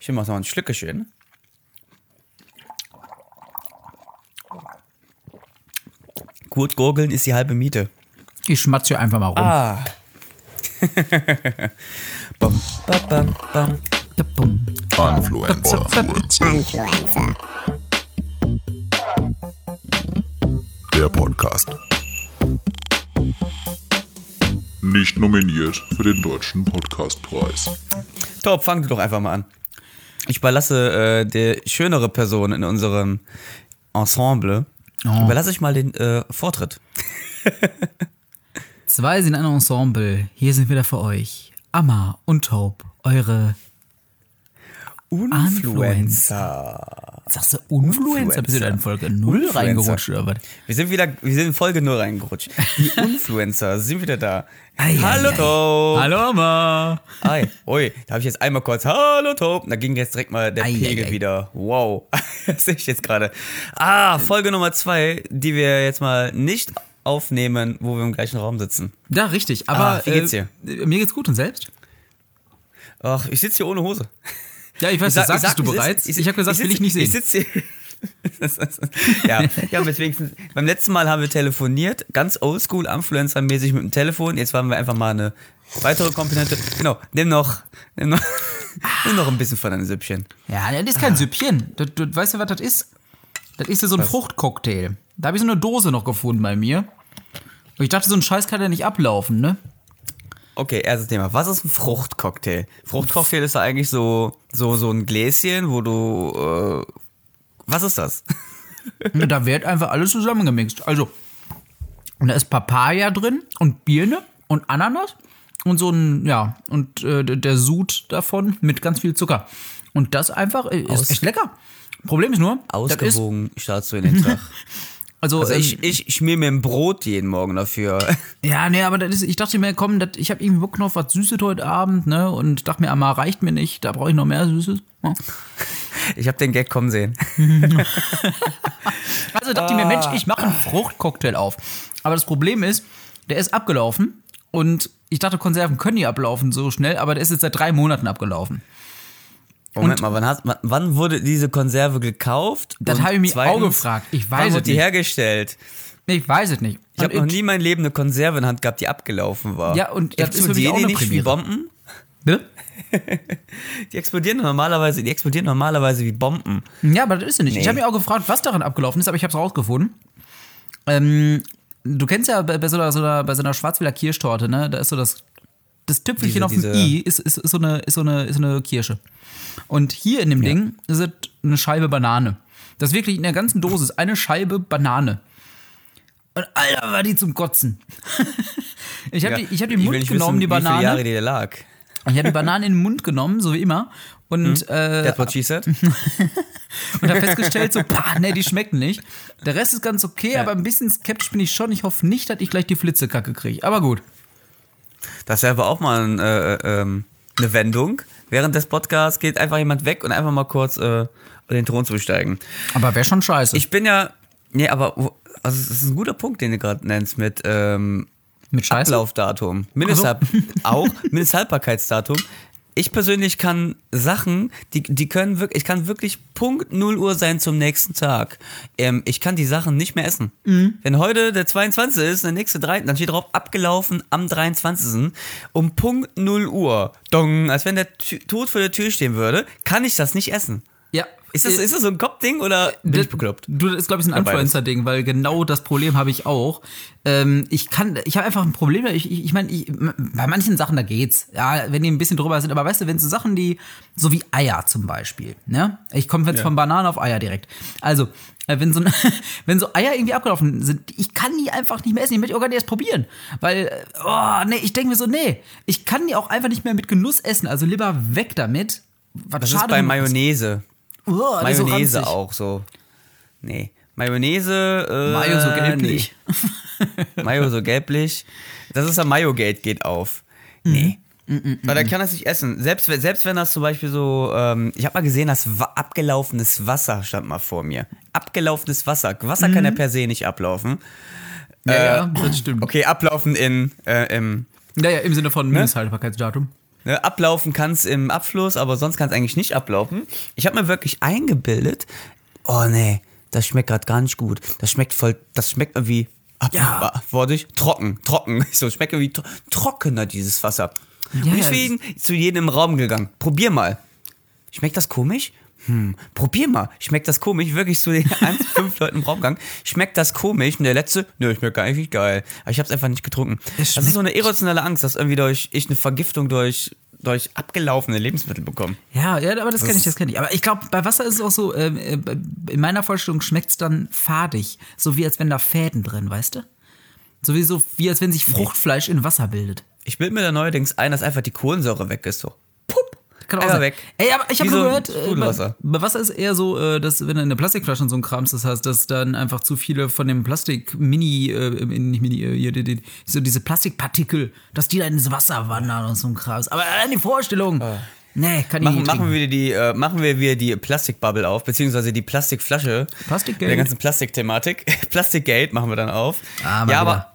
Ich mach noch ein Schlückeschön. Gut gurgeln ist die halbe Miete. Ich schmatze hier einfach mal rum. Ah. bam. Da, bum. Influencer. Influencer. Der Podcast. Nicht nominiert für den Deutschen Podcastpreis. Top, fang du doch einfach mal an. Ich überlasse äh, der schönere Person in unserem Ensemble. Oh. Überlasse ich mal den äh, Vortritt. Zwei sind ein Ensemble. Hier sind wieder für euch. Amma und Taub, eure. Influencer. Sagst du Influencer? Bist du da in Folge 0 Influencer. reingerutscht oder was? Wir sind wieder, wir sind in Folge 0 reingerutscht. Die Influencer sind wieder da. Ei, Hallo ei. Top. Hallo Amma. Hi. Ui, da habe ich jetzt einmal kurz Hallo Top. Da ging jetzt direkt mal der Ei, Pegel wieder. Wow. Das sehe ich jetzt gerade. Ah, Folge Nummer 2, die wir jetzt mal nicht aufnehmen, wo wir im gleichen Raum sitzen. Ja, richtig. Aber Ah, wie geht's dir? Äh, mir geht's gut und selbst? Ach, ich sitze hier ohne Hose. Ja, ich weiß, Ich sag- das ich sagst sag, du bereits. ich- Ich, habe gesagt, ich will ich sitz- nicht sehen. Ich sitze hier. Das ja, ja, deswegen, beim letzten Mal haben wir telefoniert, ganz oldschool, Influencer-mäßig mit dem Telefon. Jetzt waren wir einfach mal eine weitere Komponente. Genau, nimm noch, nimm noch, nimm noch ein bisschen von deinem Süppchen. Ja, das ist Ah. kein Süppchen. Das, das, weißt du, was das ist? Das ist ja so ein Fruchtcocktail. Da habe ich so eine Dose noch gefunden bei mir. Und ich dachte, so ein Scheiß kann ja nicht ablaufen, ne? Okay, erstes Thema. Was ist ein Fruchtcocktail? Fruchtcocktail ist ja eigentlich so, so, so ein Gläschen, wo du, äh, was ist das? Da wird einfach alles zusammengemixt. Also, und da ist Papaya drin und Birne und Ananas und so ein, ja, und äh, der- Sud davon mit ganz viel Zucker. Und das einfach äh, ist Aus- echt lecker. Problem ist nur, Ausgewogen startest du in den Tag. also, Also ähm, ich, ich schmier mir ein Brot jeden Morgen dafür. Ja, nee, aber das ist, ich dachte mir, komm, das, ich habe irgendwie Bock noch was Süßes heute Abend, ne? Und dachte mir, Amar reicht mir nicht, da brauche ich noch mehr Süßes. Ja. Ich habe den Gag kommen sehen. Also dachte ich mir, Mensch, ich mache einen Fruchtcocktail auf. Aber das Problem ist, der ist abgelaufen und ich dachte, Konserven können nie ablaufen so schnell, aber der ist jetzt seit drei Monaten abgelaufen. Moment mal, wann, hast, wann- wann wurde diese Konserve gekauft? Das Und habe ich mich auch zweitens, gefragt. Ich Wann weiß es wurde die nicht. hergestellt? Ich weiß es nicht. Ich habe Und noch nie in meinem Leben eine Konserve in der Hand gehabt, die abgelaufen war. Ja, und das ist für mich explodieren auch die nicht wie. Bomben? Ne? Die explodieren normalerweise, die explodieren normalerweise wie Bomben. Ja, aber das ist ja nicht. Ich Nee. habe mich auch gefragt, was daran abgelaufen ist, aber ich habe es rausgefunden. Ähm, du kennst ja bei, bei, so einer, so einer, bei so einer Schwarzwälder Kirschtorte, ne? Da ist so das, das Tüpfelchen Diese- auf dem diese- I ist, ist, ist, so eine, ist, so eine, ist so eine Kirsche. Und hier in dem Ding ist es eine Scheibe Banane. Das ist wirklich in der ganzen Dose ist eine Scheibe Banane. Und Alter, war die zum Kotzen. ich habe Ja. die, ich hab die im Mund genommen, wissen, die Wie viele Banane. Jahre die da lag. Ich habe die Banane in den Mund genommen, so wie immer. Und, äh, That's what she said. und habe festgestellt, so, pah, nee, die schmecken nicht. Der Rest ist ganz okay, aber ein bisschen skeptisch bin ich schon. Ich hoffe nicht, dass ich gleich die Flitzekacke kriege. Aber gut. Das wäre aber auch mal ein, äh, ähm, eine Wendung. Während des Podcasts geht einfach jemand weg und einfach mal kurz äh, den Thron zu besteigen. Aber wäre schon scheiße. Ich bin ja. Nee, aber also es ist ein guter Punkt, den du gerade nennst mit ähm, Mit Scheiße? Ablaufdatum. Mindesthalb auch, Mindesthaltbarkeitsdatum. Ich persönlich kann Sachen, die, die können wirklich, ich kann wirklich Punkt 0 Uhr sein zum nächsten Tag. Ähm, ich kann die Sachen nicht mehr essen. Mhm. Wenn heute der 22. ist, der nächste 3., dann steht drauf abgelaufen am 23. um Punkt 0 Uhr. Dong, als wenn der Tü- Tod vor der Tür stehen würde, kann ich das nicht essen. Ja. Ist das, Äh, ist das so ein Kopfding oder bin das- ich bekloppt? Du, das ist, glaube ich, ein Ja. Influencer-Ding, weil genau das Problem habe ich auch. Ähm, ich kann, ich habe einfach ein Problem, ich, ich, ich meine, ich, bei manchen Sachen, da geht's. Ja, wenn die ein bisschen drüber sind, aber weißt du, wenn so Sachen, die, so wie Eier zum Beispiel, ne? Ich komme jetzt von Bananen auf Eier direkt. Also, äh, wenn so, wenn so Eier irgendwie abgelaufen sind, ich kann die einfach nicht mehr essen, ich möchte auch gar nicht erst probieren. Weil, äh, oh, nee, ich denke mir so, nee, ich kann die auch einfach nicht mehr mit Genuss essen, also lieber weg damit. Was Das ist bei Mayonnaise. So Mayonnaise ranzig. auch so. Nee. Mayonnaise. Äh, Mayo so gelblich. Nee. Mayo so gelblich. Das ist der Mayo-Gate geht auf. Nee. Weil da kann das nicht essen. Selbst, wenn- selbst wenn das zum Beispiel so, ähm, ich habe mal gesehen, das abgelaufenes Wasser stand mal vor mir. Abgelaufenes Wasser. Wasser kann ja per se nicht ablaufen. Ja, ja, das stimmt. Okay, ablaufen in, äh, im, Ja, ja, im Sinne von Mindesthaltbarkeitsdatum. Ne, ablaufen kann es im Abfluss, aber sonst kann es eigentlich nicht ablaufen. Ich habe mir wirklich eingebildet, oh nee, das schmeckt gerade gar nicht gut. Das schmeckt voll, das schmeckt irgendwie, ab, Ja. trocken, trocken. So, schmeckt irgendwie tro trockener, dieses Wasser. Ja, Und ich bin zu jedem Raum gegangen. Probier mal. Schmeckt das komisch? Hm, probier mal. Schmeckt das komisch? Wirklich zu den 1, 5 Leuten im Raum gegangen. Schmeckt das komisch? Und der letzte, nö, schmeckt eigentlich geil. Aber ich hab's einfach nicht getrunken. Das ist so eine irrationale Angst, dass irgendwie durch ich eine Vergiftung durch, durch abgelaufene Lebensmittel bekomme. Ja, ja, aber das kenne ich, das kenne ich. Aber ich glaube, bei Wasser ist es auch so, ähm, äh, in meiner Vorstellung schmeckt es dann fadig. So wie als wenn da Fäden drin, weißt du? So wie, so wie als wenn sich Fruchtfleisch in Wasser bildet. Ich bild mir da neuerdings ein, dass einfach die Kohlensäure weg ist. So. Kann auch Einfach sein. weg. Ey, aber ich habe so gehört, äh, bei, Wasser ist eher so, äh, dass wenn du eine Plastikflasche und so ein Krams das hast, dass dann einfach zu viele von dem Plastik-Mini, äh, nicht Mini, äh, die, die, so diese Plastikpartikel, dass die da ins Wasser wandern und so ein Krams. Aber allein die Vorstellung, nee, kann ich Machen, nicht machen, wir die, äh, machen wir wieder die Plastikbubble auf, beziehungsweise die Plastikflasche. Plastikgate. Der ganzen Plastikthematik. Plastikgate machen wir dann auf. Ah, ja, wieder. aber,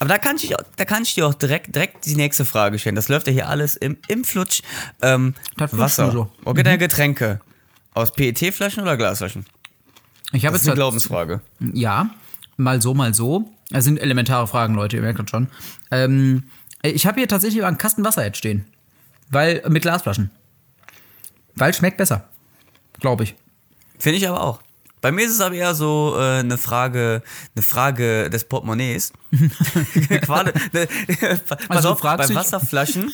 aber da kann ich, da kann ich dir auch direkt, direkt die nächste Frage stellen. Das läuft ja hier alles im, im Flutsch. Ähm, Das Wasser. so. Okay, deine Getränke. Aus PET-Flaschen oder Glasflaschen? Ich habe jetzt eine Glaubensfrage. Ja, mal so, mal so. Das sind elementare Fragen, Leute, ihr merkt das schon. Ähm, ich habe hier tatsächlich einen Kasten Wasser jetzt stehen. Weil, mit Glasflaschen. Weil schmeckt besser. Glaube ich. Finde ich aber auch. Bei mir ist es aber eher so äh, eine Frage, eine Frage des Portemonnaies. Gerade, ne, pass Also auf, bei Wasserflaschen.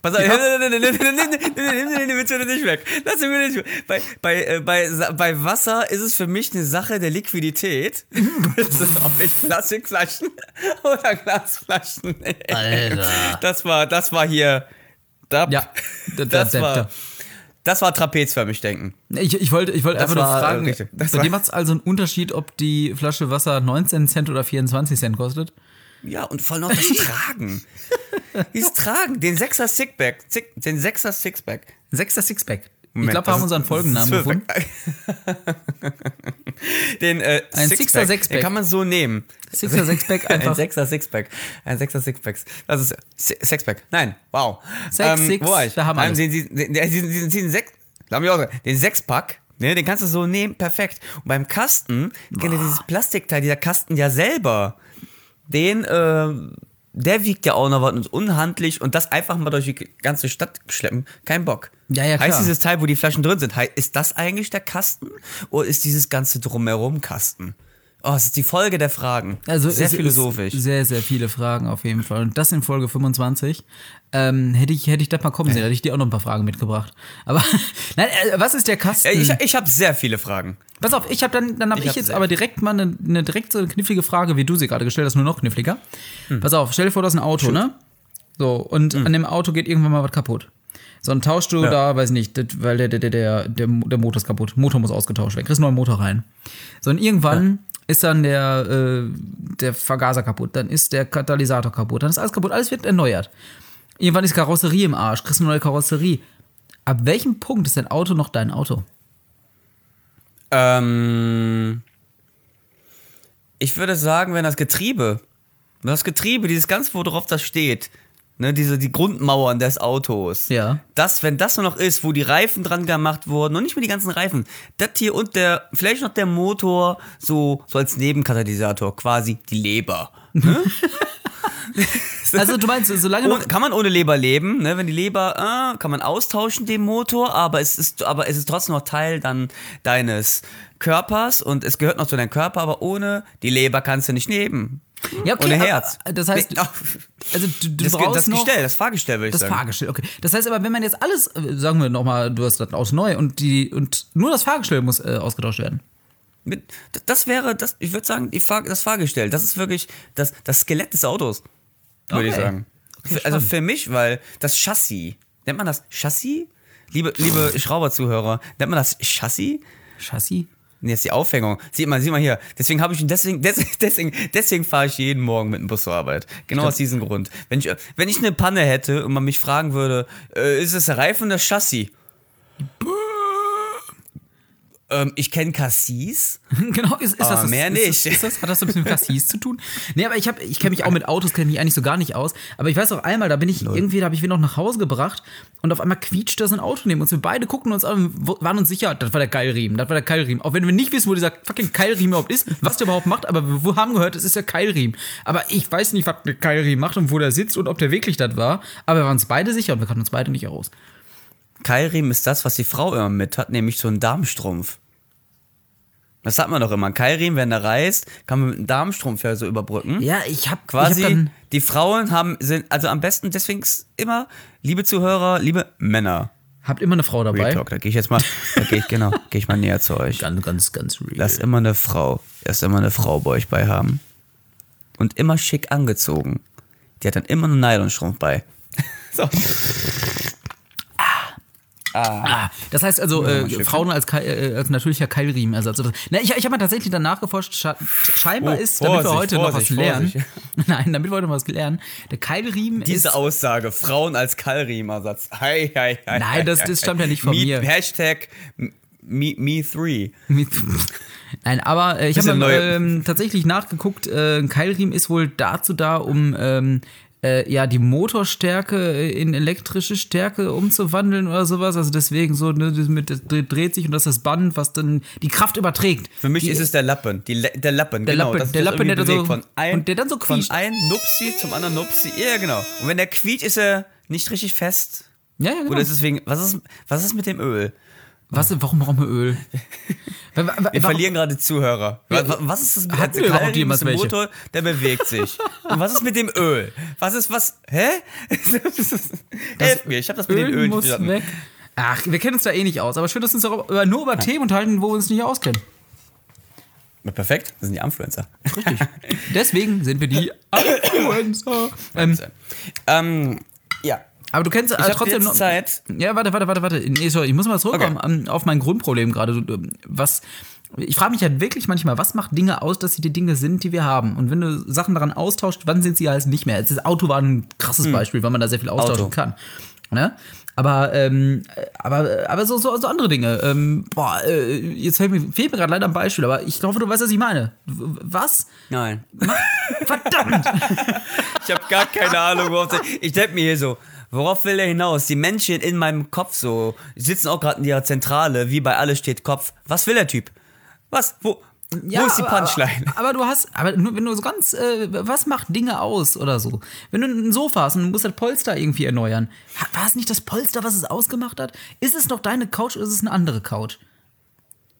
Pass auf, nimm den bitte nicht weg. Lass ihn mir nicht weg. Bei, bei, äh, bei, bei Wasser ist es für mich eine Sache der Liquidität. Ob ich Plastikflaschen oder Glasflaschen. Alter. Das war, das war hier. Da, Ja, da- das da- war, da. Das war trapezförmig denken. Ich, ich wollte ich wollte einfach nur fragen, richtig. Das bei dir macht es also einen Unterschied, ob die Flasche Wasser 19 Cent oder 24 Cent kostet? Ja, und vor allem noch das Tragen. Dieses Tragen, den Sechser Sixpack, Zick- den Sechser Sixpack. Sechster Sixpack. Ich glaube, wir haben unseren Folgennamen gefunden. Den äh, Ein Sixer Sixpack. Den kann man so nehmen. Sixer Sixpack Ein einfach. Sechser Sixpack. Ein Sechser Sixpack. Das ist Si- Sixpack. Nein, wow. Sechs, Six, wo war ich? da haben wir Ähm, alles. den, den, den, den, den, den, Sechs, Sechspack, ne, den kannst du so nehmen, perfekt. Und beim Kasten, kennt ihr dieses Plastikteil, dieser Kasten ja selber, den, äh, der wiegt ja auch noch was und ist unhandlich und das einfach mal durch die ganze Stadt schleppen, kein Bock. Ja, ja, klar. Heißt dieses Teil, wo die Flaschen drin sind, ist das eigentlich der Kasten oder ist dieses ganze drumherum Kasten? Oh, es ist die Folge der Fragen. Also Sehr philosophisch. Sehr, sehr viele Fragen auf jeden Fall. Und das in Folge 25. Ähm, hätte ich, hätte ich das mal kommen sehen, hätte ich dir auch noch ein paar Fragen mitgebracht. Aber nein, äh, was ist der Kasten? Ja, ich ich habe sehr viele Fragen. Pass auf, ich habe dann, dann habe Ich ich, hab jetzt sehr. aber direkt mal eine, eine direkt so eine knifflige Frage, wie du sie gerade gestellt hast, nur noch kniffliger. Hm. Pass auf, stell dir vor, das ist ein Auto, ne? So, und an dem Auto geht irgendwann mal was kaputt. So, dann tauschst du da, weiß nicht, weil der, der, der, der, der, Motor ist kaputt. Motor muss ausgetauscht werden. Kriegst einen neuen Motor rein. So, und irgendwann ist dann der, äh, der Vergaser kaputt, dann ist der Katalysator kaputt, dann ist alles kaputt, alles wird erneuert. Irgendwann ist Karosserie im Arsch, kriegst eine neue Karosserie. Ab welchem Punkt ist dein Auto noch dein Auto? Ähm, ich würde sagen, wenn das Getriebe, das Getriebe, dieses ganz, worauf das steht, ne, diese, die Grundmauern des Autos, Ja. das, wenn das nur noch ist, wo die Reifen dran gemacht wurden, und nicht mehr die ganzen Reifen, das hier und der, vielleicht noch der Motor, so, so als Nebenkatalysator, quasi die Leber. Also du meinst, solange noch kann man ohne Leber leben, ne? Wenn die Leber, äh, kann man austauschen den Motor, aber es ist, aber es ist trotzdem noch Teil dann deines Körpers und es gehört noch zu deinem Körper, aber ohne die Leber kannst du nicht leben. Ja, okay, ohne aber- Herz. das heißt, Nee, also du, du das, brauchst das noch Gestell, das Fahrgestell würde ich das sagen. Fahrgestell. Okay, das heißt aber, wenn man jetzt alles, äh, sagen wir nochmal, du hast das Auto neu und die und nur das Fahrgestell muss äh, ausgetauscht werden. Das wäre, das, ich würde sagen, die Fahr, das Fahrgestell, das ist wirklich das, das Skelett des Autos, würde ich Okay. sagen. Okay, also für mich, weil das Chassis, nennt man das Chassis? Liebe, liebe Schrauberzuhörer, nennt man das Chassis? Chassis? Nee, ist die Aufhängung. Sieh mal, sieh mal hier. Deswegen habe ich deswegen, deswegen, deswegen, fahre ich jeden Morgen mit dem Bus zur Arbeit. Genau aus diesem Grund. Wenn ich, wenn ich eine Panne hätte und man mich fragen würde, äh, ist es der Reifen oder das Chassis? Ähm, ich kenne Cassis. genau, ist, ist das, Aber das mehr ist, nicht. Ist, das, hat das so ein bisschen mit Cassis zu tun? Nee, aber ich, hab- ich kenne mich auch mit Autos, kenne mich eigentlich so gar nicht aus. Aber ich weiß auch einmal, da bin ich irgendwie, da habe ich wen noch nach Hause gebracht und auf einmal quietscht da so ein Auto neben uns. Wir beide gucken uns an und waren uns sicher, das war der Keilriemen, das war der Keilriemen. Auch wenn wir nicht wissen, wo dieser fucking Keilriemen überhaupt ist, was der überhaupt macht, aber wir haben gehört, es ist der Keilriemen. Aber ich weiß nicht, was der Keilriemen macht und wo der sitzt und ob der wirklich das war. Aber wir waren uns beide sicher und wir kannten uns beide nicht aus. Keilriemen ist das, was die Frau immer mit hat, nämlich so ein Darmstrumpf. Das hat man doch immer. Ein Keilriemen, wenn der reißt, kann man mit einem Darmstrumpf ja so überbrücken. Ja, ich habe Quasi, Ich hab dann, die Frauen haben, sind, also am besten, deswegen immer, liebe Zuhörer, liebe Männer. habt immer eine Frau dabei. Real Talk, da gehe ich jetzt mal, da gehe ich, genau, gehe ich mal näher zu euch. Ganz, ganz, ganz real. Lass immer eine Frau, erst immer eine Frau bei euch bei haben. Und immer schick angezogen. Die hat dann immer einen Nylonstrumpf bei. so. Ah, das heißt also, äh, Stückchen. Frauen als, äh, als natürlicher Keilriemenersatz. Na, ich ich habe mal tatsächlich danach geforscht, scheinbar Oh, ist, damit wir Vorsicht, heute noch was Vorsicht, lernen. Vorsicht. Nein, damit wir heute noch was lernen. Der Keilriemen Diese ist. Aussage, Frauen als Keilriemersatz. Hei, hei, hei, Nein, das- das stammt ja nicht von me, mir. Hashtag me, me three. Nein, aber äh, ich habe ähm, tatsächlich nachgeguckt, äh, ein Keilriemen ist wohl dazu da, um ähm, äh, ja die Motorstärke in elektrische Stärke umzuwandeln oder sowas. Also deswegen so, ne, das mit, das dreht sich und das ist das Band, was dann die Kraft überträgt. Für mich die, ist es der Lappen. Die, der Lappen, Der genau. Lappen, der Lappen, der so- von ein, und der dann so Von quietscht. einem Nupsi zum anderen Nupsi. Ja, genau. Und wenn der quietscht, ist er nicht richtig fest. Ja, ja, genau. Oder ist es wegen, was ist, was ist mit dem Öl? Was, warum brauchen wir Öl? Wir warum- verlieren gerade Zuhörer. Ja, Wa- Was ist das mit wir überhaupt ein welche? Motor, der bewegt sich. Und was ist mit dem Öl? Was ist was? Hä? Helft mir, ich habe das mit Öl den Ölen muss nicht verstanden. weg. Ach, wir kennen uns da eh nicht aus, aber schön, dass wir uns nur über Themen unterhalten, wo wir uns nicht auskennen. Perfekt, das sind die Influencer. Richtig. Deswegen sind wir die Influencer. Ähm, Ähm, ja. Aber du kennst äh, Ich habe trotzdem noch. Zeit. Ja, warte, warte, warte, warte. Nee, sorry, ich muss mal zurückkommen ähm, auf mein Grundproblem gerade. Was. Ich frage mich halt wirklich manchmal, was macht Dinge aus, dass sie die Dinge sind, die wir haben? Und wenn du Sachen daran austauscht, wann sind sie halt nicht mehr? Das Auto war ein krasses Beispiel, weil man da sehr viel austauschen Auto. kann. Ne? Aber, ähm, aber, aber so, so, so andere Dinge. Ähm, boah, äh, jetzt fehlt mir, fehlt mir gerade leider ein Beispiel, aber ich hoffe, du weißt, was ich meine. Was? Nein. Verdammt! Ich habe gar keine Ahnung, worauf der- Ich denke mir hier so, worauf will er hinaus? Die Menschen in meinem Kopf so sitzen auch gerade in ihrer Zentrale, wie bei Alles steht Kopf. Was will der Typ? Was? Wo? wo ist die Punchline? Aber, aber du hast, aber nur, wenn du so ganz, äh, was macht Dinge aus oder so? Wenn du ein Sofa hast und du musst das Polster irgendwie erneuern, war es nicht das Polster, was es ausgemacht hat? Ist es noch deine Couch oder ist es eine andere Couch?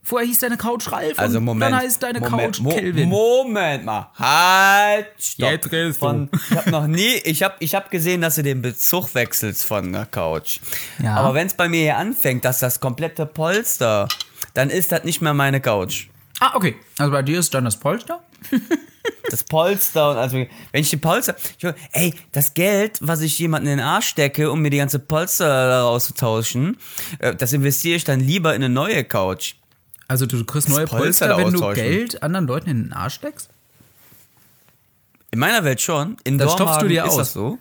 Vorher hieß deine Couch Ralf Also und Moment. dann heißt deine Moment, Couch Mo- Kelvin. Moment mal. Halt. Stopp. Jetzt redest du. von, Ich habe noch nie, ich habe ich hab gesehen, dass du den Bezug wechselst von der Couch. Ja. Aber wenn es bei mir hier anfängt, dass das komplette Polster, dann ist das nicht mehr meine Couch. ah, okay. Also bei dir ist dann das Polster? Das Polster und also, wenn ich die Polster, ich, ey, das Geld, was ich jemanden in den Arsch stecke, um mir die ganze Polster daraus zu tauschen, äh, das investiere ich dann lieber in eine neue Couch. Also du kriegst neue Polster Polster, wenn du. Geld anderen Leuten in den Arsch steckst? In meiner Welt schon. In Das stopfst du dir ist aus. das so.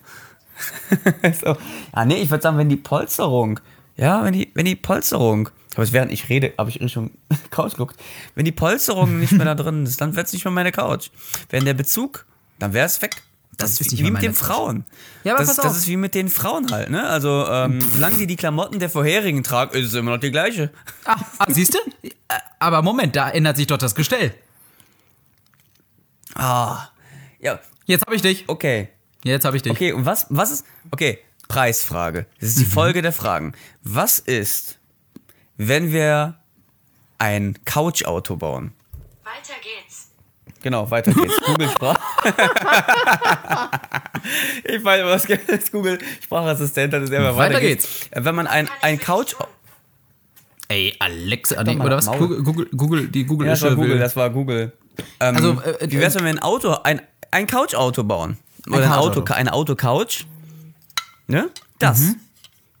so. Ah, nee, ich würde sagen, wenn die Polsterung, ja, wenn die, wenn die Polsterung, aber es während ich rede, habe ich Richtung Couch geguckt, wenn die Polsterung nicht mehr da drin ist, dann wird es nicht mehr meine Couch. Wenn der Bezug, dann wäre es weg. Das, ist ist nicht wie mit den Couch. Frauen. Ja, aber das, pass das auf. ist wie mit den Frauen halt, ne? Also, ähm, solange die die Klamotten der vorherigen tragen, ist es immer noch die gleiche. Ah siehst du? Aber Moment, da ändert sich doch das Gestell. Ah. Ja, Jetzt habe ich dich. okay. Jetzt habe ich dich. Okay, und was, was ist, okay, Preisfrage. Das ist die Folge der Fragen. Was ist, wenn wir ein Couchauto bauen? Weiter geht's. Genau, weiter geht's. Google Sprach. ich weiß, was ist Google Sprachassistent hat es immer Weiter weiter geht's. Äh, Wenn man ein, ein Couch, Ey, Alexa, nee, oder was? Maul. Google, Google, die Google ja, das war Google, will. das war Google. Ähm, Also, äh, wie wär's, wenn wir ein Auto, ein, ein Couchauto bauen? Oder ein Couchauto. Auto, eine Auto-Couch? Ne? Das. Mhm.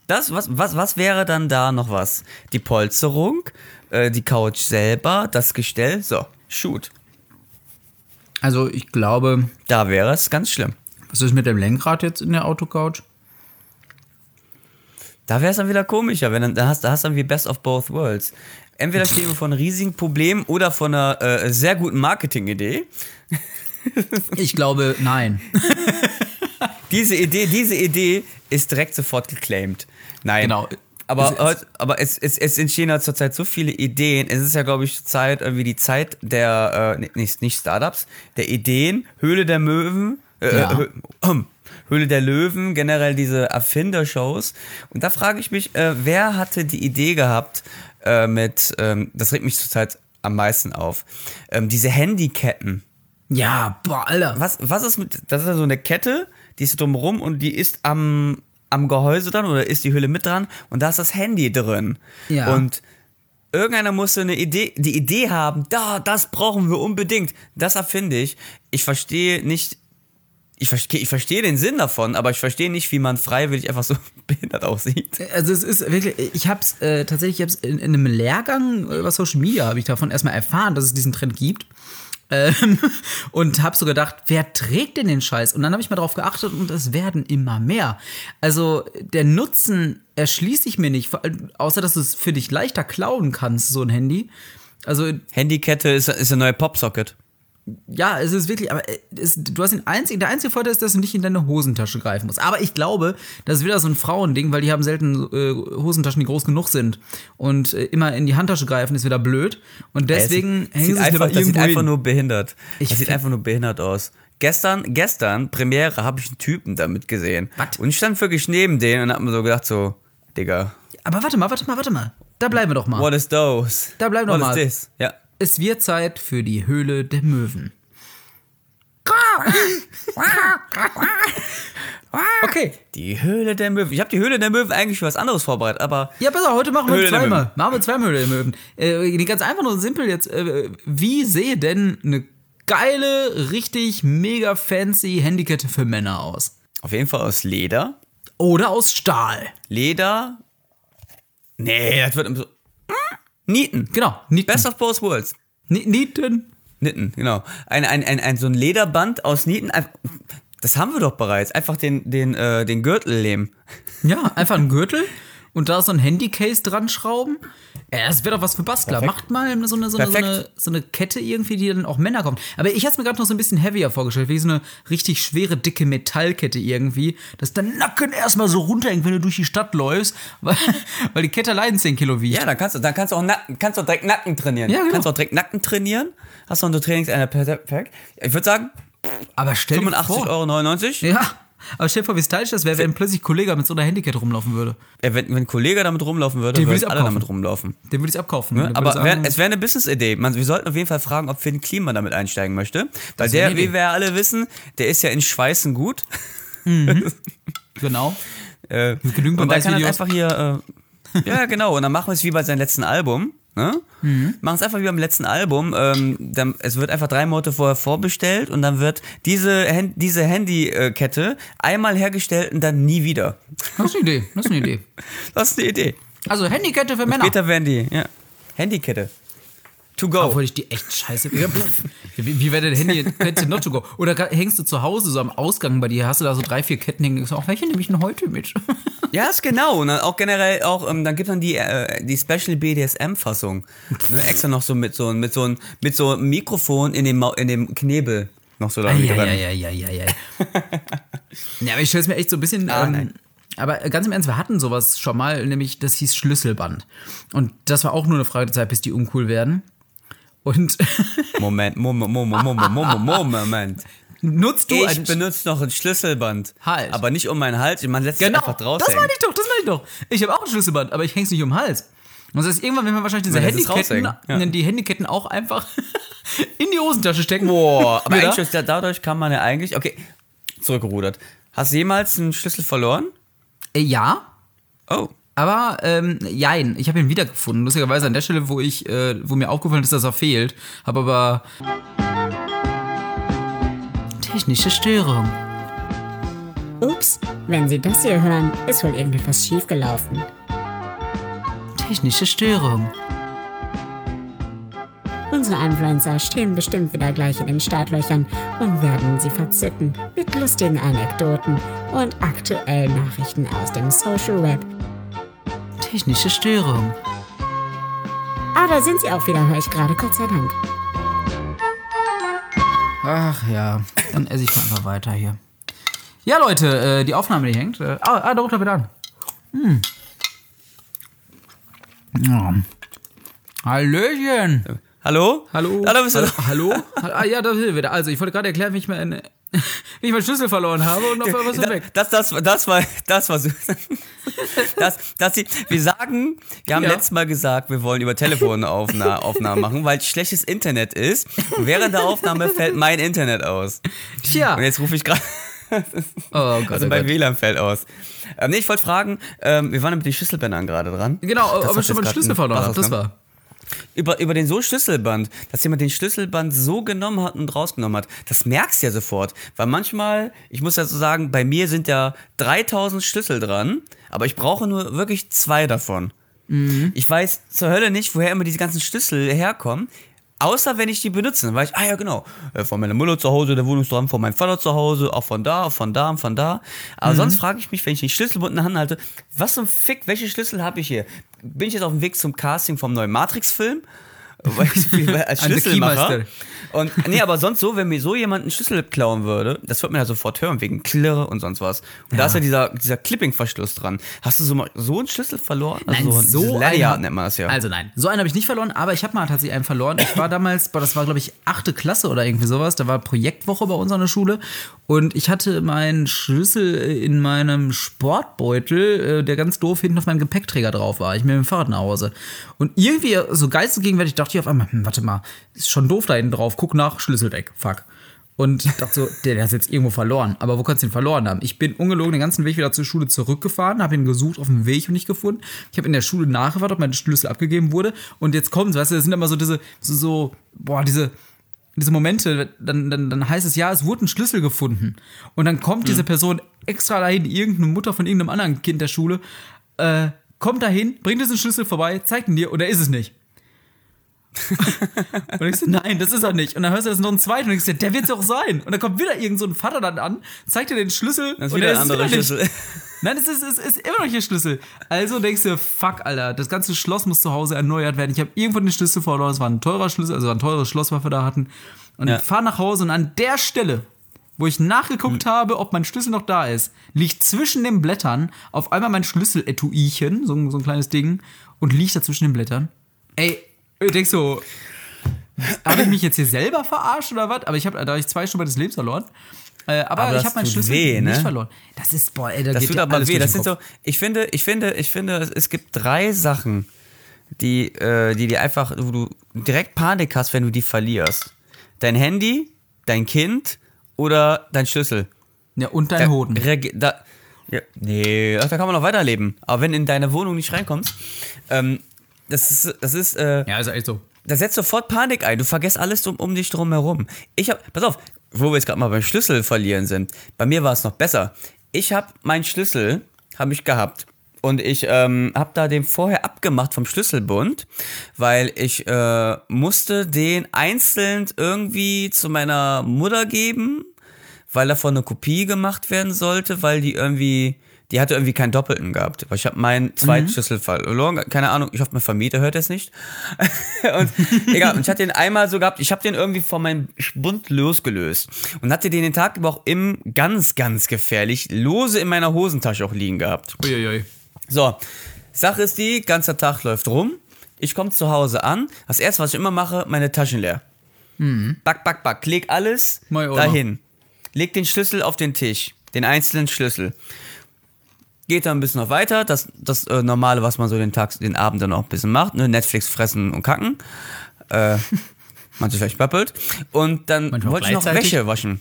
Das, was, was, was wäre dann da noch was? Die Polsterung, äh, die Couch selber, das Gestell, so, shoot. Also, ich glaube, Da wäre es ganz schlimm. was ist mit dem Lenkrad jetzt in der Autocouch? Da wäre es dann wieder komischer, wenn dann, da hast, da hast du dann wie Best of Both Worlds. Entweder stehen wir vor einem riesigen Problem oder vor einer äh, sehr guten Marketingidee. Ich glaube, nein. Diese Idee, diese Idee ist direkt sofort geclaimed. Nein. Genau. Aber, Es- heut- aber es, es, es entstehen ja zurzeit so viele Ideen. Es ist ja, glaube ich, Zeit, irgendwie die Zeit der, äh, nicht, nicht Startups, der Ideen, Höhle der Möwen, äh, Ja. Hö- ähm, Höhle der Löwen, generell diese Erfindershows. Und da frage ich mich, äh, wer hatte die Idee gehabt äh, mit, ähm, das regt mich zurzeit am meisten auf, ähm, diese Handyketten. Ja, boah, Alter. Was, was ist mit, das ist ja so eine Kette, die ist drumherum und die ist am, am Gehäuse dran oder ist die Hülle mit dran und da ist das Handy drin. Ja. Und irgendeiner musste eine Idee, die Idee haben, da, das brauchen wir unbedingt. Das erfinde ich. Ich verstehe nicht, ich verstehe, ich verstehe den Sinn davon, aber ich verstehe nicht, wie man freiwillig einfach so behindert aussieht. Also es ist wirklich, ich habe es äh, tatsächlich, ich habe es in, in einem Lehrgang über Social Media habe ich davon erstmal erfahren, dass es diesen Trend gibt. Ähm, und habe so gedacht, wer trägt denn den Scheiß? Und dann habe ich mal drauf geachtet und es werden immer mehr. Also der Nutzen erschließt sich mir nicht, außer dass du es für dich leichter klauen kannst, so ein Handy. Also Handykette ist, ist ein neuer Popsocket. Ja, es ist wirklich, aber äh, es, du hast den einzigen, der einzige Vorteil ist, dass du nicht in deine Hosentasche greifen musst. Aber ich glaube, das ist wieder so ein Frauending, weil die haben selten äh, Hosentaschen, die groß genug sind. Und äh, immer in die Handtasche greifen ist wieder blöd. Und deswegen sieht, es einfach, das sieht irgendwo einfach hin. nur behindert. Ich das sieht einfach nur behindert aus. Gestern, gestern, Premiere, habe ich einen Typen damit gesehen. Was? Und ich stand wirklich neben denen und hab mir so gedacht, so, Digga, Aber warte mal, warte mal, warte mal. Da bleiben wir doch mal. what is those? Da bleiben wir What mal. is this? Ja. Es wird Zeit für die Höhle der Möwen. Okay. Die Höhle der Möwen. Ich habe die Höhle der Möwen eigentlich für was anderes vorbereitet, aber Ja, auf, heute machen wir Höhle zweimal. Machen wir zweimal Höhle der Möwen. Äh, die ganz einfach und simpel jetzt. Äh, wie sehe denn eine geile, richtig mega fancy Handykette für Männer aus? auf jeden Fall aus Leder. Oder aus Stahl? Leder. Nee, das wird immer so. Nieten. Genau. Nieten. Best of both worlds. Ni- Nieten. Nitten, genau. Ein, ein, ein, ein, so ein Lederband aus Nieten. Das haben wir doch bereits. Einfach den, den, äh, den Gürtel nehmen. Ja, einfach ein Gürtel und da so ein Handycase dran schrauben. Ja, das wäre doch was für Bastler. Perfekt. Macht mal so eine, so, eine, so, eine, so eine Kette irgendwie, die dann auch Männer kommt. Aber ich hatte es mir gerade noch so ein bisschen heavier vorgestellt, wie so eine richtig schwere, dicke Metallkette irgendwie, dass der Nacken erstmal so runterhängt, wenn du durch die Stadt läufst, weil, weil die Kette allein 10 Kilo wiegt. Ja, dann kannst du, dann kannst du auch Nacken, kannst du direkt Nacken trainieren. Ja, genau. Kannst auch direkt Nacken trainieren. Hast noch eine Trainingseinheit perfekt. Ich würde sagen, Aber stell dir 85,99 vor. Euro. Ja, aber stell dir vor, wie stylisch das wäre, wenn plötzlich ein Kollege mit so einer Handykette rumlaufen würde. Wenn, wenn ein Kollege damit rumlaufen würde, Den würden alle damit rumlaufen. Den würde ich abkaufen. Würde Aber wär, es wäre eine Business-Idee. Wir sollten auf jeden Fall fragen, ob Finn Klima damit einsteigen möchte. Weil der, wie wir ja alle wissen, der ist ja in Schweißen gut. genau. Äh, genügend und da kann er Beweisvideos. einfach hier. Äh, ja, genau. Und dann machen wir es wie bei seinem letzten Album. Ne? Mhm. Machen es einfach wie beim letzten Album. Ähm, dann, es wird einfach drei Monate vorher vorbestellt und dann wird diese, Hand, diese Handykette einmal hergestellt und dann nie wieder. Das ist eine Idee. Das ist eine Idee. Das ist eine Idee. Also Handykette für Männer. Später werden die, ja. Handykette. To go. Obwohl ich die echt scheiße. Ja, pff. wie wie wäre denn Handy Kette not to go? Oder hängst du zu Hause so am Ausgang bei dir, hast du da so drei, vier Ketten hängen, du, auch welche nehme ich denn heute mit? Ja, ist genau. Und dann auch generell auch, ähm, dann gibt dann die, äh, die Special BDSM-Fassung. Ne, extra noch so mit so, mit so, mit so einem Mikrofon in dem, in dem Knebel noch so da ja, dran. ja, ja, ja, ja, ja. ja, aber ich stelle es mir echt so ein bisschen. Ah, ähm, aber ganz im Ernst, wir hatten sowas schon mal, nämlich das hieß Schlüsselband. Und das war auch nur eine Frage der Zeit, bis die uncool werden. Und Moment, Moment, Moment, Moment, Moment, Moment. nutzt du Ich benutze noch ein Schlüsselband. Halt. Aber nicht um meinen Hals, man lässt es Genau, einfach draußen. das meine ich doch, das meine ich doch. Ich habe auch ein Schlüsselband, aber ich häng's nicht um den Hals. Und das heißt, irgendwann, wenn wir wahrscheinlich diese es Handyketten, ja. die Handyketten auch einfach in die Hosentasche stecken. Boah, aber Wieder? eigentlich, ja- dadurch kann man ja eigentlich, okay, zurückgerudert. Hast du jemals einen Schlüssel verloren? Äh, ja, Oh. Aber ähm, jein, ich habe ihn wiedergefunden. Lustigerweise an der Stelle, wo ich, äh, wo mir aufgefallen ist, dass er fehlt, habe aber technische Störung. Ups, wenn Sie das hier hören, ist wohl irgendetwas schiefgelaufen. Technische Störung. Unsere Influencer stehen bestimmt wieder gleich in den Startlöchern und werden Sie verzücken mit lustigen Anekdoten und aktuellen Nachrichten aus dem Social Web. Technische Störung. Ah, da sind sie auch wieder, höre ich gerade, Gott sei Dank. Ach ja, dann esse ich mal einfach weiter hier. Ja, Leute, äh, die Aufnahme, die hängt. Äh, ah, ah, da runter wieder an. Hm. Ja. Hallöchen. Hallo? Hallo. Ah, da bist du. Hallo? Hallo? Ah, ja, da sind wir wieder. Also, ich wollte gerade erklären, wie ich meinen, wie ich meinen Schlüssel verloren habe und auf einmal ist Da- weg. Das, das, das war, das war so. Das, das, wir sagen, wir haben Ja. letztes Mal gesagt, wir wollen über Telefonaufnahmen Aufnahmen machen, weil schlechtes Internet ist. Und während der Aufnahme fällt mein Internet aus. Tja. Und jetzt rufe ich gerade, Oh Gott, also oh mein Gott. WLAN fällt aus. Ähm, nee, ich wollte fragen, ähm, wir waren mit den Schlüsselbändern gerade dran. Genau, Das ob ich schon mal einen grad Schlüssel verloren habe. Das war. Über, über den so Schlüsselband, dass jemand den Schlüsselband so genommen hat und rausgenommen hat, das merkst du ja sofort. Weil manchmal, ich muss ja so sagen, bei mir sind ja 3000 Schlüssel dran, aber ich brauche nur wirklich zwei davon. Ich weiß zur Hölle nicht, woher immer diese ganzen Schlüssel herkommen. Außer wenn ich die benutze, dann weiß ich, ah ja genau, äh, von meiner Mutter zu Hause, der Wohnungsraum von meinem Vater zu Hause, auch von da, auch von da, von da. Aber sonst frage ich mich, wenn ich den Schlüsselbund in der Hand halte, was zum Fick, welche Schlüssel habe ich hier? Bin ich jetzt auf dem Weg zum Casting vom neuen Matrix-Film? So als Schlüsselmacher. Und nee, aber sonst so, wenn mir so jemand einen Schlüssel klauen würde, das wird man ja sofort hören, wegen Klirre und sonst was. Und da ist ja dieser, dieser Clipping-Verschluss dran. Hast du so, mal so einen Schlüssel verloren? Nein, also, so dieses einen nennt man das ja. Also nein, so einen habe ich nicht verloren, aber ich habe mal tatsächlich einen verloren. Ich war damals, boah, das war glaube ich achte Klasse oder irgendwie sowas. Da war Projektwoche bei uns an der Schule und ich hatte meinen Schlüssel in meinem Sportbeutel, äh, der ganz doof hinten auf meinem Gepäckträger drauf war. Ich bin mit dem Fahrrad nach Hause und irgendwie so geistesgegenwärtig dachte ich auf einmal, hm, warte mal, ist schon doof da hinten drauf. Guck nach, Schlüssel weg, fuck. Und ich dachte so, der, der ist jetzt irgendwo verloren. Aber wo kannst du ihn verloren haben? Ich bin ungelogen den ganzen Weg wieder zur Schule zurückgefahren, habe ihn gesucht auf dem Weg und nicht gefunden. Ich habe in der Schule nachgefragt, ob mein Schlüssel abgegeben wurde. Und jetzt kommt, weißt du, das sind immer so diese, so, so boah, diese, diese Momente, dann, dann, dann heißt es, ja, es wurde ein Schlüssel gefunden. Und dann kommt diese Person extra dahin, irgendeine Mutter von irgendeinem anderen Kind der Schule, äh, kommt dahin, bringt diesen Schlüssel vorbei, zeigt ihn dir und er ist es nicht. und ich so, nein, das ist er nicht. Und dann hörst du das noch einen zweiten und ich so, der wird es doch sein. Und dann kommt wieder irgend so ein Vater dann an, zeigt dir den Schlüssel das ist wieder er ein ist anderer nicht. Schlüssel. Nein, es ist, es ist immer noch ihr Schlüssel. Also denkst du, fuck, Alter, das ganze Schloss muss zu Hause erneuert werden. Ich habe irgendwo den Schlüssel verloren. Es war ein teurer Schlüssel, also ein teures Schloss, was wir da hatten. Und Ja. ich fahre nach Hause und an der Stelle, wo ich nachgeguckt Hm. habe, ob mein Schlüssel noch da ist, liegt zwischen den Blättern auf einmal mein Schlüsseletuichen, so, ein- so ein kleines Ding, und liegt da zwischen den Blättern. Ey, ich denk so, habe ich mich jetzt hier selber verarscht oder was? Aber ich habe da hab ich zwei Stunden meines Lebens verloren. Äh, aber, Aber ich habe meinen Schlüssel weh, ne? nicht verloren. Das ist, boah, ey, da Das geht tut aber weh. Das sind so, ich finde, ich finde, ich finde, es- gibt drei Sachen, die, äh, die dir einfach, wo du direkt Panik hast, wenn du die verlierst. Dein Handy, dein Kind oder dein Schlüssel. Ja, und dein Da- Hoden. Da, ja, nee, da kann man noch weiterleben. Aber wenn in deine Wohnung nicht reinkommst, ähm, das ist, das ist, äh, Ja, ist echt so. da setzt sofort Panik ein. Du vergisst alles um, um dich drum herum. Ich hab, pass auf, wo wir jetzt gerade mal beim Schlüssel verlieren sind. Bei mir war es noch besser. Ich habe meinen Schlüssel, habe ich gehabt. Und ich ähm, habe da den vorher abgemacht vom Schlüsselbund, weil ich äh, musste den einzeln irgendwie zu meiner Mutter geben, weil davon eine Kopie gemacht werden sollte, weil die irgendwie, die hatte irgendwie keinen Doppelten gehabt. Weil ich habe meinen zweiten Schlüssel verloren. Keine Ahnung, ich hoffe, mein Vermieter hört es nicht. und egal, und ich hatte den einmal so gehabt, ich habe den irgendwie von meinem Bund losgelöst und hatte den den Tag über auch im ganz, ganz gefährlich lose in meiner Hosentasche auch liegen gehabt. Uiuiui. So, Sache ist die, ganzer Tag läuft rum. Ich komme zu Hause an. Das erste, was ich immer mache, meine Taschen leer. Back, back, back. Leg alles dahin. Leg den Schlüssel auf den Tisch. Den einzelnen Schlüssel. Geht dann ein bisschen noch weiter. Das, das äh, Normale, was man so den Tag, den Abend dann auch ein bisschen macht. Ne? Netflix fressen und kacken. Äh, man sich vielleicht bappelt. Und dann Manchmal wollte ich noch. Wäsche waschen.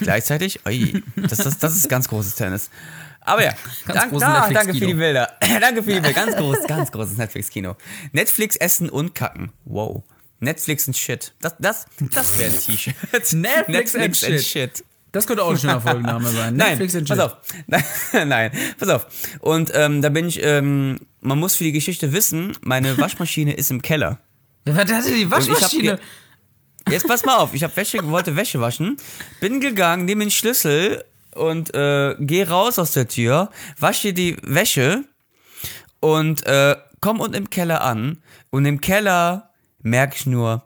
Gleichzeitig? Ui, das, das, das ist ganz großes Tennis. Aber ja, Ganz dank, da, danke Netflix-Kino. für die Bilder. danke für die Bilder. Ganz groß, ganz großes Netflix-Kino. Netflix essen und kacken. Wow. Netflix and Shit. Das, das, das wäre ein T-Shirt. Netflix and Shit. Das könnte auch ein schöner Folgenname sein. Nein, Netflix and pass Chill. auf. Nein, nein, pass auf. Und ähm, da bin ich, ähm, man muss für die Geschichte wissen, meine Waschmaschine ist im Keller. Was hatte die Waschmaschine? Jetzt pass mal auf, ich habe Wäsche, wollte Wäsche waschen, bin gegangen, nehme den Schlüssel und äh, gehe raus aus der Tür, wasche die Wäsche und äh, komm unten im Keller an und im Keller merke ich nur,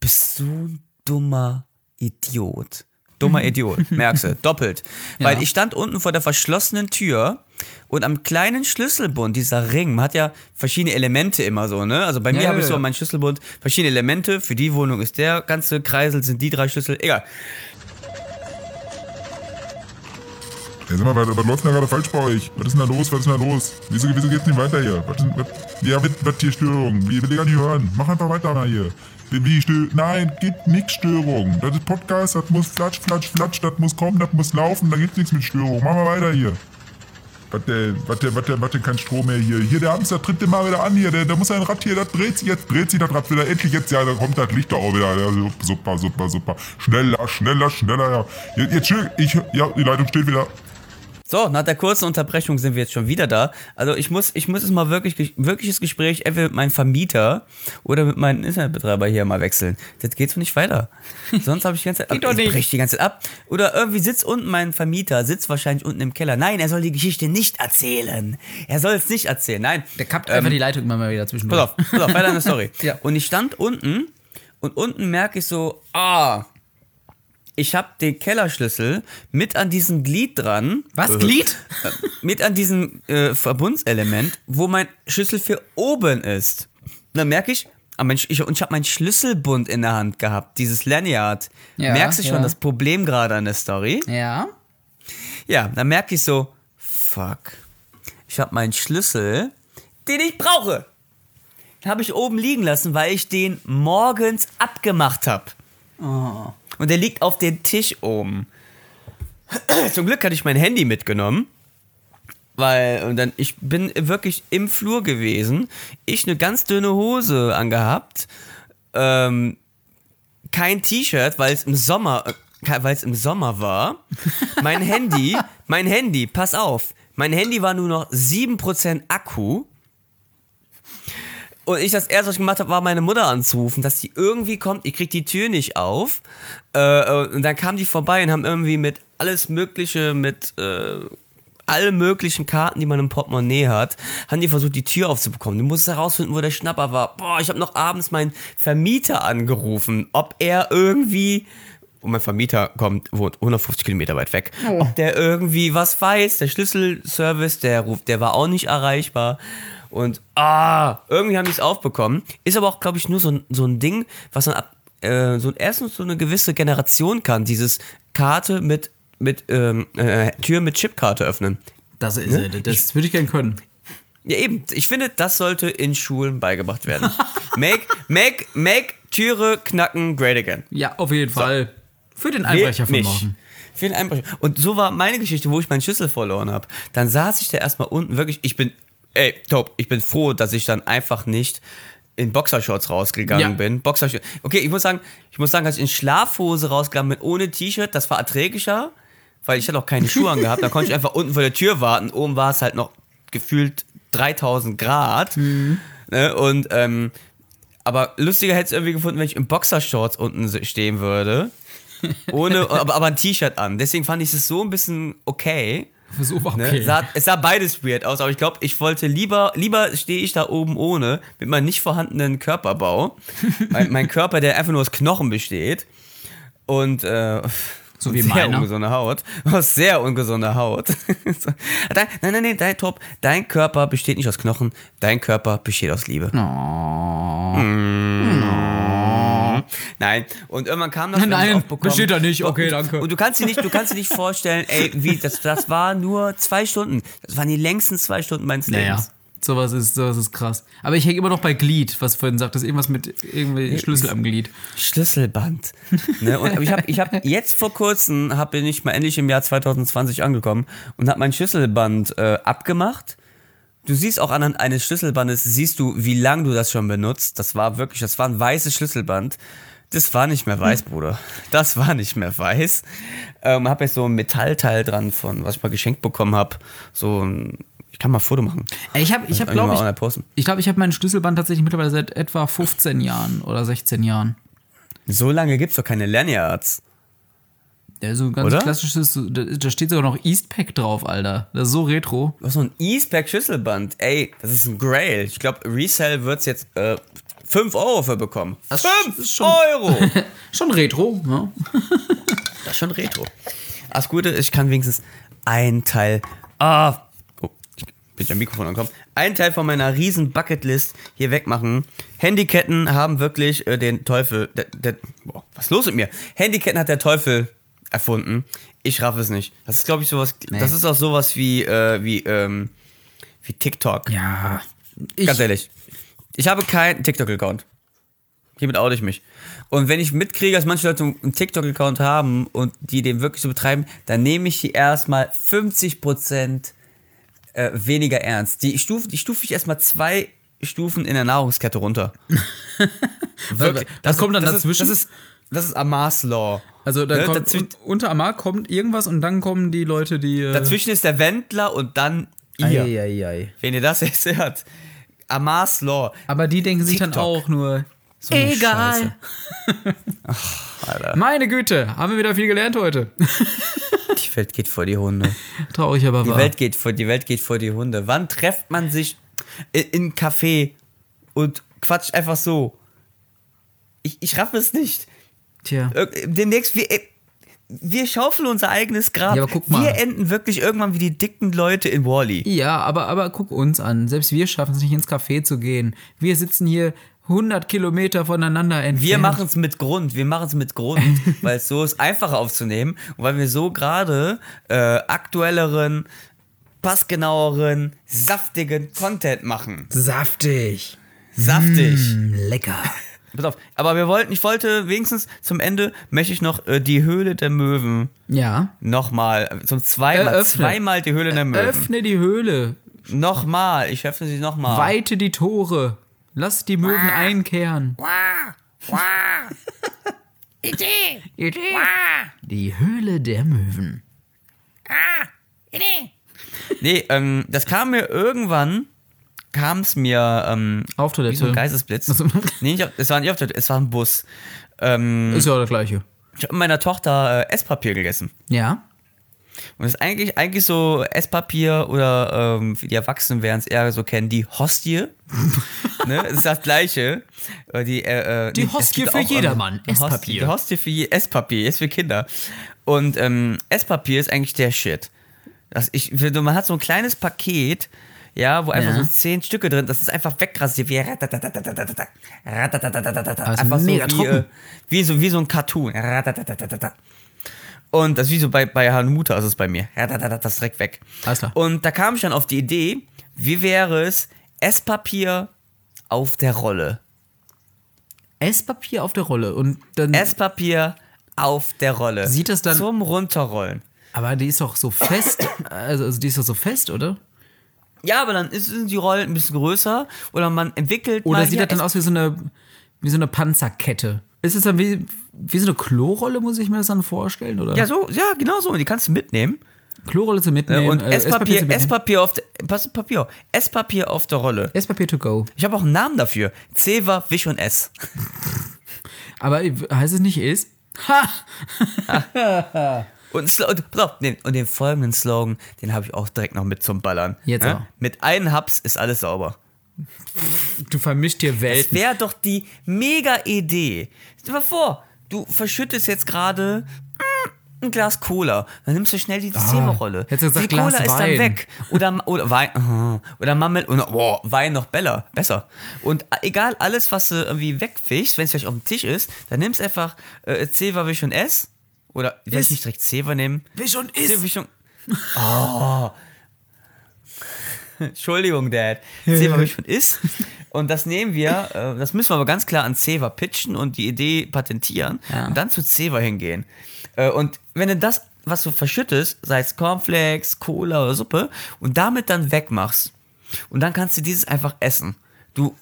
bist du ein dummer Idiot. Dummer Idiot, merkst du, doppelt. Weil Ja. ich stand unten vor der verschlossenen Tür und am kleinen Schlüsselbund, dieser Ring, man hat ja verschiedene Elemente immer so, ne? Also bei mir Ja, habe ich so ja. meinen Schlüsselbund, verschiedene Elemente, für die Wohnung ist der ganze Kreisel, sind die drei Schlüssel, egal. Ja, sag mal, was, was läuft denn da gerade falsch bei euch? Was ist denn da los? Was ist denn da los? Wieso, wieso geht's nicht weiter hier? Was, was, ja, was, was hier Störung? Wie will ich gar nicht hören? Mach einfach weiter mal hier. Wie, Nein, gibt nix Störung. Das ist Podcast, das muss flatsch, flatsch, flatsch, das muss kommen, das muss laufen, da gibt's nichts mit Störung. Mach mal weiter hier. Was der, was der, was der, was denn kein Strom mehr hier? Hier, der Hamster tritt den mal wieder an hier. Der, der muss ein Rad hier, das dreht sich jetzt, dreht sich das Rad wieder. Endlich jetzt, ja, da kommt das Licht auch wieder. Ja, su- super, super, super. Schneller, schneller, schneller, ja. Jetzt, jetzt ich, ja, die Leitung steht wieder. So, nach der kurzen Unterbrechung sind wir jetzt schon wieder da. Also ich muss, ich muss es mal wirklich, wirkliches Gespräch entweder mit meinem Vermieter oder mit meinem Internetbetreiber hier mal wechseln. Jetzt geht's nicht weiter. Sonst habe ich die ganze Zeit, Geht doch ich brech die ganze Zeit ab. Oder irgendwie sitzt unten mein Vermieter, sitzt wahrscheinlich unten im Keller. Nein, er soll die Geschichte nicht erzählen. Er soll es nicht erzählen. Nein. Der kappt einfach die Leitung immer mal wieder zwischendurch. Pass auf, pass auf, weiter in der Story. Ja. Und ich stand unten und unten merke ich so, ah, ich habe den Kellerschlüssel mit an diesem Glied dran. Was? Äh, Glied? äh, Mit an diesem äh, Verbundselement, wo mein Schlüssel für oben ist. Und dann merke ich, ah, ich, und ich habe meinen Schlüsselbund in der Hand gehabt, dieses Lanyard. Ja, Merkst du schon ja. das Problem gerade an der Story? Ja. Ja, dann merke ich so, fuck, ich habe meinen Schlüssel, den ich brauche. Den habe ich oben liegen lassen, weil ich den morgens abgemacht habe. Oh. Und der liegt auf dem Tisch oben. Zum Glück hatte ich mein Handy mitgenommen. Weil, und dann, ich bin wirklich im Flur gewesen. Ich eine ganz dünne Hose angehabt. Ähm, kein T-Shirt, weil es im Sommer, äh, weil es im Sommer war. Mein Handy, mein Handy, pass auf. Mein Handy war nur noch 7% Akku. Und ich das erste, was ich gemacht habe, war meine Mutter anzurufen, dass die irgendwie kommt. Ich krieg die Tür nicht auf. Äh, und dann kamen die vorbei und haben irgendwie mit alles Mögliche, mit äh, alle möglichen Karten, die man im Portemonnaie hat, haben die versucht, die Tür aufzubekommen. Du musst herausfinden, wo der Schnapper war. Boah, ich habe noch abends meinen Vermieter angerufen, ob er irgendwie und mein Vermieter kommt, wohnt 150 Kilometer weit weg. Ob der irgendwie was weiß, der Schlüsselservice, der ruft, der war auch nicht erreichbar. Und ah, irgendwie haben die es aufbekommen. Ist aber auch, glaube ich, nur so ein, so ein Ding, was man ab, äh, so erstens so eine gewisse Generation kann. Dieses Karte mit, mit ähm, äh, Tür mit Chipkarte öffnen. Das ist äh, Das würde ich gern können. Ja, eben. Ich finde, das sollte in Schulen beigebracht werden. make, make, make Türe knacken great again. Ja, auf jeden Fall. Für den Einbrecher von morgen. Für den Einbrecher. Und so war meine Geschichte, wo ich meinen Schlüssel verloren habe. Dann saß ich da erstmal unten, wirklich, ich bin, ey, top, ich bin froh, dass ich dann einfach nicht in Boxershorts rausgegangen Ja. bin. Boxershorts. Okay, ich muss sagen, ich muss sagen, dass ich in Schlafhose rausgegangen bin, ohne T-Shirt, das war erträglicher, weil ich hatte auch keine Schuhe angehabt. Da konnte ich einfach unten vor der Tür warten. Oben war es halt noch gefühlt 3000 Grad. Ne? Und, ähm, aber lustiger hätte es irgendwie gefunden, wenn ich in Boxershorts unten stehen würde. Ohne, aber, aber ein T-Shirt an. Deswegen fand ich es so ein bisschen okay. So war Ne? okay. Sah, es sah beides weird aus, aber ich glaube, ich wollte lieber, lieber stehe ich da oben ohne, mit meinem nicht vorhandenen Körperbau. mein, mein Körper, der einfach nur aus Knochen besteht. Und äh, So wie sehr meiner. ungesunde Haut. Aus sehr ungesunder Haut. Nein, nein, nein, dein Top. Dein Körper besteht nicht aus Knochen, dein Körper besteht aus Liebe. Mm. Nein, und irgendwann kam das, Nein, besteht da nicht. Okay, danke. Und du kannst dir nicht, du kannst dir nicht vorstellen, ey, wie, das, das war nur zwei Stunden. Das waren die längsten zwei Stunden meines Naja, Lebens. sowas ist, sowas ist krass. Aber ich hänge immer noch bei Glied, was du vorhin sagtest. Irgendwas mit irgendwie Schlüssel am Glied. Schlüsselband. ne? Und ich habe ich hab jetzt vor kurzem, hab, bin ich mal endlich im Jahr 2020 angekommen und habe mein Schlüsselband äh, abgemacht. Du siehst auch anhand eines Schlüsselbandes, siehst du, wie lang du das schon benutzt. Das war wirklich, das war ein weißes Schlüsselband. Das war nicht mehr weiß, Bruder. Das war nicht mehr weiß. Ähm, hab jetzt so ein Metallteil dran von, was ich mal geschenkt bekommen habe. So ein, ich kann mal ein Foto machen. Ich habe, ich hab, Kann glaube ich, online posten. ich glaube, ich habe mein Schlüsselband tatsächlich mittlerweile seit etwa 15 Jahren oder 16 Jahren. So lange gibt's doch keine Lanyards. Ja, so ein ganz Oder? klassisches, da, da steht sogar noch Eastpack drauf, Alter. Das ist so retro. Was so ein E-Spec Schüsselband. Ey, das ist ein Grail. Ich glaube, Resell wird's jetzt äh, 5 Euro für bekommen. Das 5 ist schon- Euro! Schon retro, ja. Das ist schon retro. Das Gute ist, ich kann wenigstens einen Teil. Ah, oh, ich bin am Mikrofon angekommen. Einen Teil von meiner riesen Bucketlist hier wegmachen. Handyketten haben wirklich äh, den Teufel. Der, der, boah, was ist los mit mir? Handyketten hat der Teufel erfunden. Ich raff es nicht. Das ist, glaube ich, sowas. Das ist auch sowas wie, äh, wie, ähm, wie TikTok. Ja. Ich, Ganz ehrlich. Ich habe keinen TikTok-Account. Hiermit oute ich mich. Und wenn ich mitkriege, dass manche Leute einen TikTok-Account haben und die den wirklich so betreiben, dann nehme ich die erstmal 50% äh, weniger ernst. Die stufe, die stufe ich erstmal zwei Stufen in der Nahrungskette runter. Wirklich. Was kommt dann das dazwischen? Ist, das ist, das ist Amas Law. also da Ne, kommt, dazwischen, un- unter Amar kommt irgendwas und dann kommen die Leute, die. Äh, dazwischen ist der Wendler und dann ihr. Eieiei. Wenn ihr das jetzt hört. Amas Law. Aber die denken sich dann TikTok. auch nur. So eine Egal. Alter. Meine Güte, haben wir wieder viel gelernt heute. Die Welt geht vor die Hunde. Traurig, aber Die wahr. Welt geht vor, die Welt geht vor die Hunde. Wann trefft man sich in, in einem Café und quatscht einfach so? Ich, ich raff es nicht. Tja. Demnächst, wir, äh, wir schaufeln unser eigenes Grab. Ja, aber guck mal. Wir enden wirklich irgendwann wie die dicken Leute in Wally. Ja, aber, aber guck uns an. Selbst wir schaffen es nicht ins Café zu gehen. Wir sitzen hier 100 Kilometer voneinander entfernt. Wir machen es mit Grund, wir machen es mit Grund, weil es so ist einfacher aufzunehmen und weil wir so gerade äh, aktuelleren, passgenaueren, saftigen Content machen. Saftig. Saftig. Mm, lecker. Pass auf, aber wir wollten, ich wollte wenigstens zum Ende möchte ich noch äh, die Höhle der Möwen Ja. nochmal, zum zweimal, Eröffne. zweimal die Höhle der Möwen. Öffne die Höhle. Nochmal, ich öffne sie nochmal. Weite die Tore. Lass die Möwen einkehren. Idee! Idee. Ah, Die Höhle der Möwen. ah, Idee! Nee, ähm, das kam mir irgendwann, kam es mir ähm, Auf wie so Toilette. ein Geistesblitz. Ach so. nee, nicht auf, es war nicht auf Toilette, es war ein Bus. Ähm, Ist ja das gleiche. ich habe mit meiner Tochter äh, Esspapier gegessen. Ja. Und das ist eigentlich, eigentlich so Esspapier oder ähm, wie die Erwachsenen werden es eher so kennen, die Hostie. ne? Es ist das Gleiche. Äh, Die, äh, äh, Die es Hostie für auch, ähm, jedermann. Hostie- Esspapier. Die Hostie für je, Esspapier, ist für Kinder. Und ähm, Esspapier ist eigentlich der Shit. Das, ich, man hat so ein kleines Paket, ja, wo einfach Ja. so zehn Stücke drin, das ist einfach wegrasiert, wie einfach so mega wie, äh, wie so wie so ein Cartoon. Und das ist wie so bei, bei Hanuta ist es bei mir. Das ist direkt weg. Alles klar. Und da kam ich dann auf die Idee, wie wäre es, Esspapier auf der Rolle. Esspapier auf der Rolle. Und dann. Esspapier auf der Rolle. Sieht das dann- Zum Runterrollen. aber die ist doch so fest. Also, also die ist doch so fest, oder? Ja, aber dann ist, die Rollen ein bisschen größer oder man entwickelt Oder sieht das dann aus wie so eine, wie so eine Panzerkette? Ist es dann wie, wie so eine Klorolle, muss ich mir das dann vorstellen? Oder? Ja, so, ja, genau so. Die kannst du mitnehmen. Klorolle zu mitnehmen. und äh, Esspapier. Esspapier auf der, pass, Papier. Esspapier auf der Rolle. Esspapier to go. Ich habe auch einen Namen dafür. Ceva, Wisch und S. Aber heißt es nicht ist? Ha! Und, und, pass auf, den, und den folgenden Slogan, den habe ich auch direkt noch mit zum Ballern. Jetzt Ja? aber. Mit einem Haps ist alles sauber. Du vermischt hier Das Welten. wäre doch die mega Idee. Stell dir mal vor, du verschüttest jetzt gerade mm, ein Glas Cola. Dann nimmst du schnell die du gesagt, die Cola Glas ist dann Wein. weg. Oder, oder Wein. Oder Mammel. Und, boah, Wein noch beller, besser. Und egal, alles, was du irgendwie wegfischst, wenn es vielleicht auf dem Tisch ist, dann nimmst einfach äh, Zewa, Wisch und S. Oder, ich Ist. nicht direkt Zewa nehmen? Zewa, Wisch und... Oh. Entschuldigung, Dad. Zewa, Wisch und Is. Und das nehmen wir, äh, das müssen wir aber ganz klar an Zewa pitchen und die Idee patentieren Ja. und dann zu Zewa hingehen. Äh, und wenn du das, was du verschüttest, sei es Cornflakes, Cola oder Suppe, und damit dann wegmachst, und dann kannst du dieses einfach essen. Du,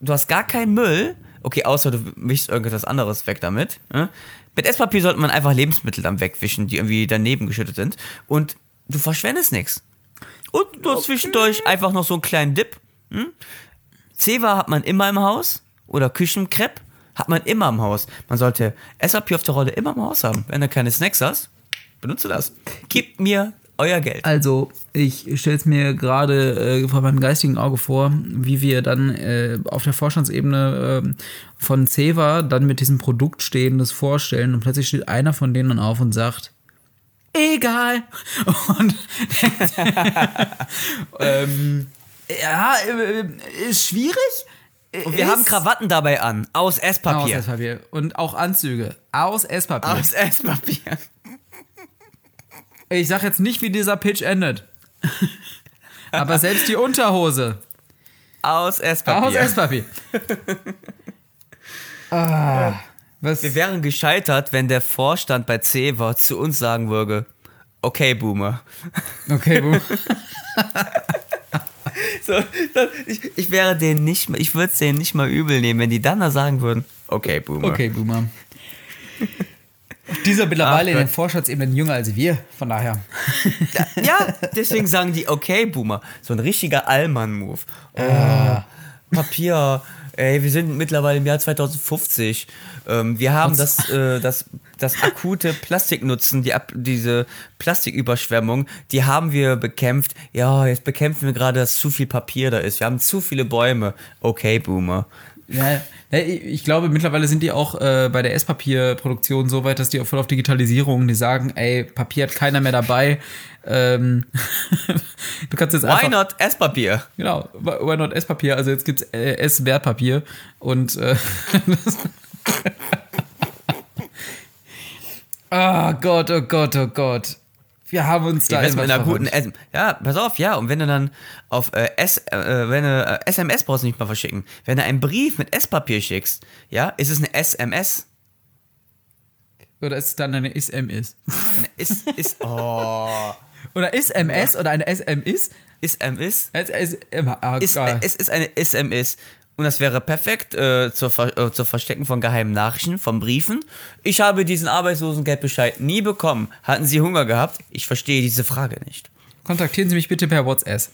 du hast gar keinen Müll, okay, außer du mischst irgendetwas anderes weg damit. Ne? Mit Esspapier sollte man einfach Lebensmittel dann wegwischen, die irgendwie daneben geschüttet sind. Und du verschwendest nichts. Und du hast zwischendurch einfach noch so einen kleinen Dip. Hm? Zewa hat man immer im Haus. Oder Küchenkrepp hat man immer im Haus. Man sollte Esspapier auf der Rolle immer im Haus haben. Wenn du keine Snacks hast, Benutze das. Gebt mir euer Geld. Also, ich stelle es mir gerade äh, vor meinem geistigen Auge vor, wie wir dann äh, auf der Vorstandsebene äh, von Ceva dann mit diesem Produkt stehen, das vorstellen und plötzlich steht einer von denen dann auf und sagt, egal. Und ähm, ja, äh, ist schwierig. Und wir haben Krawatten dabei an. Aus Aus Esspapier. Esspapier. Und auch Anzüge. Aus Esspapier. Aus Esspapier. Ich sag jetzt nicht, wie dieser Pitch endet. Aber selbst die Unterhose. Aus Esspapier. Aus Esspapier. ah, was? Wir wären gescheitert, wenn der Vorstand bei Ceva zu uns sagen würde, okay, Boomer. Okay, boom. So, das, ich, ich wäre denen nicht, ich würde es denen nicht mal übel nehmen, wenn die dann da sagen würden, okay, Boomer. Okay, Boomer. Dieser mittlerweile Ach in den. Vorstandsebenen jünger als wir, von daher. Ja, deswegen sagen die, okay, Boomer. So ein richtiger Allmann-Move. Oh, Papier. Ey, wir sind mittlerweile im Jahr 2050. Ähm, wir haben das, äh, das, das akute Plastiknutzen, die, diese Plastiküberschwemmung, die haben wir bekämpft. Ja, jetzt bekämpfen wir gerade, dass zu viel Papier da ist. Wir haben zu viele Bäume. Okay, Boomer. Ja, ich glaube, mittlerweile sind die auch äh, bei der Esspapierproduktion so weit, dass die auch voll auf Digitalisierung, die sagen, ey, Papier hat keiner mehr dabei. Ähm, du kannst jetzt einfach. Why not Esspapier? Genau, why not Esspapier? Also jetzt gibt's äh, Esswertpapier und äh, Ah Gott, oh Gott, oh Gott. Wir haben uns da Ja, mit einer guten verrannt. S Ja, pass auf, ja. Und wenn du dann auf äh, S, äh, wenn du äh, SMS brauchst du nicht mal verschicken. Wenn du einen Brief mit Esspapier schickst, ja, ist es eine SMS. Oder ist es dann eine SMS? Eine ist, ist, oh. Oder ist MS oder eine SM ist? Ist MS. Es es ist eine SMS. Und das wäre perfekt äh, zur, Ver äh, zur Verstecken von geheimen Nachrichten, von Briefen. Ich habe diesen Arbeitslosengeldbescheid nie bekommen. Hatten Sie Hunger gehabt? Ich verstehe diese Frage nicht. Kontaktieren Sie mich bitte per WhatsApp.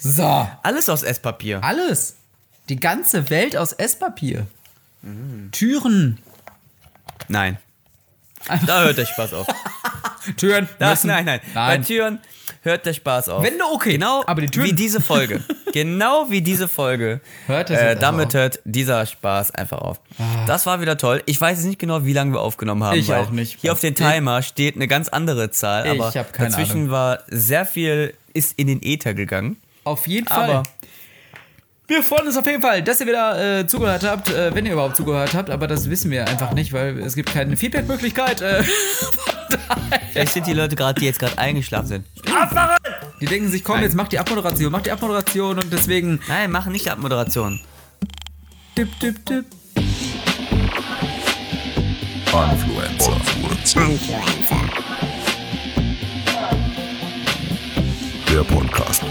so, Alles aus Esspapier. alles. Die ganze Welt aus Esspapier. Türen. Nein. Da hört der Spaß auf. Türen. Das, müssen- nein, nein, Bei Nein. Türen hört der Spaß auf. Wände okay, Genau aber die Türen- wie diese Folge. genau wie diese Folge. Hört das äh, damit hört dieser Spaß einfach auf. Das war wieder toll. Ich weiß jetzt nicht genau, wie lange wir aufgenommen haben. Ich auch nicht. Hier auf den Timer steht eine ganz andere Zahl, Ich aber dazwischen Ahnung. war sehr viel, ist in den Äther gegangen. Auf jeden Fall. Aber Wir freuen uns auf jeden Fall, dass ihr wieder äh, zugehört habt, äh, wenn ihr überhaupt zugehört habt, aber das wissen wir einfach nicht, weil es gibt keine Feedback-Möglichkeit. Äh, vielleicht sind die Leute gerade, die jetzt gerade eingeschlafen sind. die denken sich, komm, Nein. jetzt mach die Abmoderation, mach die Abmoderation und deswegen Nein, machen nicht Abmoderation. tipp, tipp, tipp. Influencer. Influencer. Der Podcast.